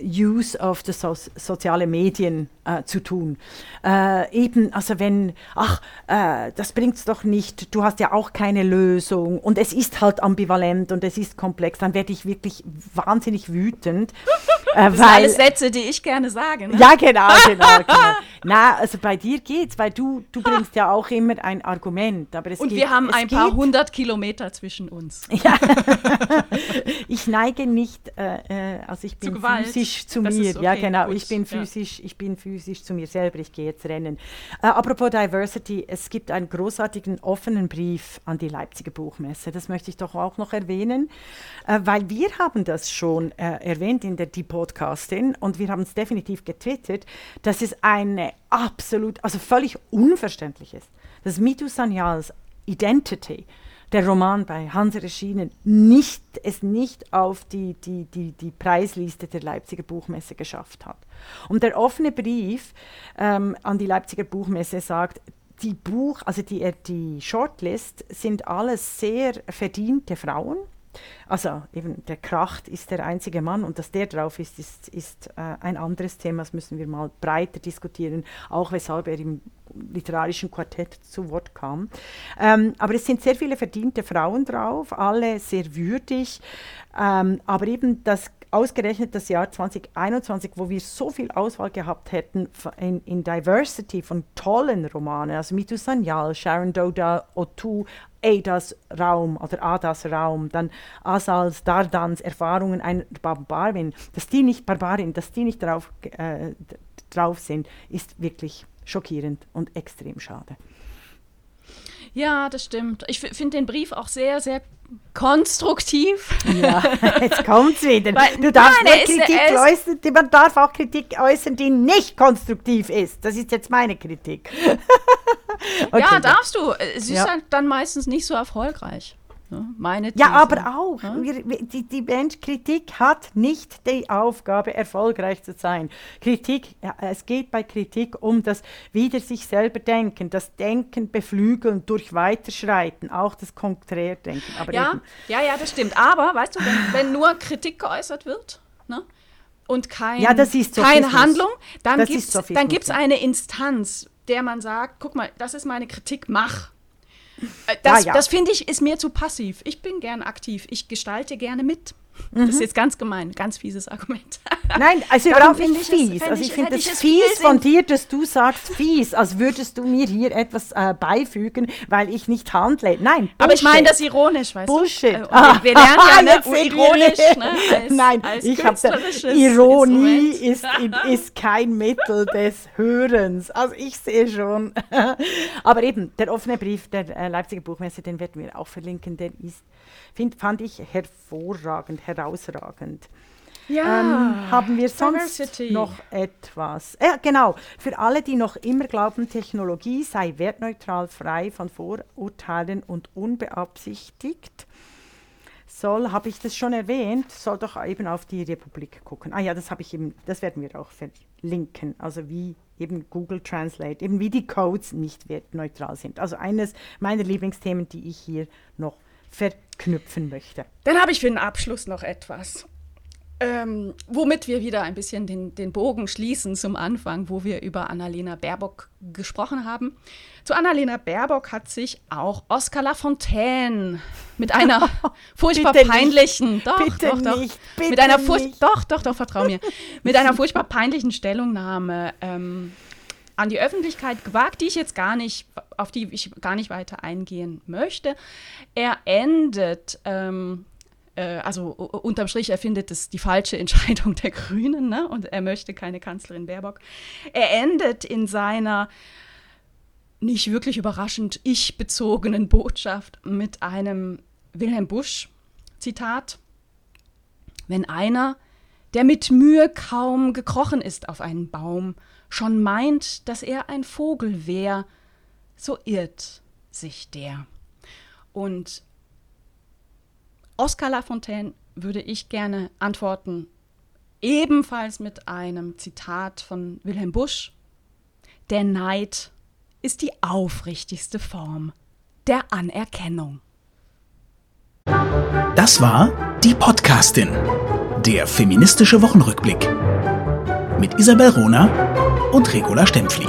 Use of the so soziale Medien uh, zu tun. Uh, eben, also wenn, ach, das bringt es doch nicht, du hast ja auch keine Lösung und es ist halt ambivalent und es ist komplex, dann werde ich wirklich wahnsinnig wütend. das sind alles Sätze, die ich gerne sage. Ne? Ja, genau, genau, genau. Na, also bei dir geht's, weil du, du bringst ja auch immer ein Argument. Aber es und geht, wir haben ein paar hundert Kilometer zwischen uns. Ja. ich neige nicht, äh, also ich bin physisch zu das mir. Okay, ja, genau. Gut. Ich bin physisch, ja. ich bin physisch zu mir selber. Ich gehe jetzt rennen. Äh, apropos Diversity, es gibt einen großartigen offenen Brief an die Leipziger Buchmesse. Das möchte ich doch auch noch erwähnen, äh, weil wir haben das schon äh, erwähnt in der Die Podcastin und wir haben es definitiv getwittert, dass es eine absolut, also völlig unverständlich ist, dass Mitu Sanyals Identity der Roman bei Hans erschienen, nicht, es nicht auf die, die, die, die Preisliste der Leipziger Buchmesse geschafft hat. Und der offene Brief ähm, an die Leipziger Buchmesse sagt, die Buch, also die, äh, die Shortlist sind alles sehr verdiente Frauen. Also eben der Kracht ist der einzige Mann und dass der drauf ist, ist, ist äh, ein anderes Thema. Das müssen wir mal breiter diskutieren, auch weshalb er im literarischen Quartett zu Wort kam. Ähm, aber es sind sehr viele verdiente Frauen drauf, alle sehr würdig. Ähm, aber eben das ausgerechnet das Jahr 2021, wo wir so viel Auswahl gehabt hätten in, in Diversity von tollen Romanen, also Mitu Sanyal, Sharon Doda Otu, Adas Raum oder Adas Raum, dann Asals Dardans Erfahrungen einer Barbarin, dass die nicht Barbarin, dass die nicht drauf, äh, drauf sind, ist wirklich schockierend und extrem schade. Ja, das stimmt. Ich finde den Brief auch sehr, sehr konstruktiv. Ja, jetzt kommt es wieder. Weil, du darfst nein, Kritik äußern, man darf auch Kritik äußern, die nicht konstruktiv ist. Das ist jetzt meine Kritik. okay, ja, darfst du. Es ist ja. halt dann meistens nicht so erfolgreich. Ne? Meine These. Ja, aber auch. Ja? Wir, die, die Band Kritik hat nicht die Aufgabe, erfolgreich zu sein. Kritik, es geht bei Kritik um das wieder sich selber denken, das Denken beflügeln durch Weiterschreiten, auch das Konträrdenken. Aber ja, ja, ja, das stimmt. Aber weißt du, wenn, wenn nur Kritik geäußert wird, ne? und kein, ja, keine Handlung, dann gibt es eine Instanz, der man sagt, guck mal, das ist meine Kritik, mach. Äh, das, ja, ja. das finde ich, ist mir zu passiv. Ich bin gern aktiv. Ich gestalte gerne mit. Mhm. Das ist mhm. jetzt ganz gemein, ganz fieses Argument. Nein, also überhaupt nicht fies. Es, also ich, ich finde es fies von dir, dass du sagst fies, als würdest du mir hier etwas äh, beifügen, weil ich nicht handle. Nein, Bullshit. Aber ich meine das ironisch, weißt Bullshit. du? Bullshit. Äh, wir lernen ja ne, ironisch, ne, als, Nein, als ich habe Ironie ist, ist kein Mittel des Hörens. Also ich sehe schon. Aber eben, der offene Brief der äh, Leipziger Buchmesse, den werden wir auch verlinken, der ist find, fand ich hervorragend, herausragend. Ja, ähm, haben wir sonst Diversity. noch etwas? Ja, genau. Für alle, die noch immer glauben, Technologie sei wertneutral, frei von Vorurteilen und unbeabsichtigt, soll, habe ich das schon erwähnt, soll doch eben auf die Republik gucken. Ah ja, das habe ich eben, das werden wir auch verlinken. Also wie eben Google Translate, eben wie die Codes nicht wertneutral sind. Also eines meiner Lieblingsthemen, die ich hier noch verknüpfen möchte. Dann habe ich für den Abschluss noch etwas. Ähm, womit wir wieder ein bisschen den, den Bogen schließen zum Anfang, wo wir über Annalena Baerbock gesprochen haben. Zu Annalena Baerbock hat sich auch Oskar Lafontaine mit einer furchtbar peinlichen, nicht, doch, bitte doch, doch, nicht, mit einer furcht, doch, doch, doch, vertrau mir, mit einer furchtbar peinlichen Stellungnahme ähm, an die Öffentlichkeit gewagt, die ich jetzt gar nicht, auf die ich gar nicht weiter eingehen möchte. Er endet, ähm, äh, also unterm Strich, er findet es die falsche Entscheidung der Grünen ne? und er möchte keine Kanzlerin Baerbock. Er endet in seiner nicht wirklich überraschend ich-bezogenen Botschaft mit einem Wilhelm Busch-Zitat. Wenn einer, der mit Mühe kaum gekrochen ist auf einen Baum, schon meint, dass er ein Vogel wär, so irrt sich der. Und Oscar Lafontaine würde ich gerne antworten, ebenfalls mit einem Zitat von Wilhelm Busch. Der Neid ist die aufrichtigste Form der Anerkennung. Das war die Podcastin, der feministische Wochenrückblick mit Isabel Rona und Regula Stempfli.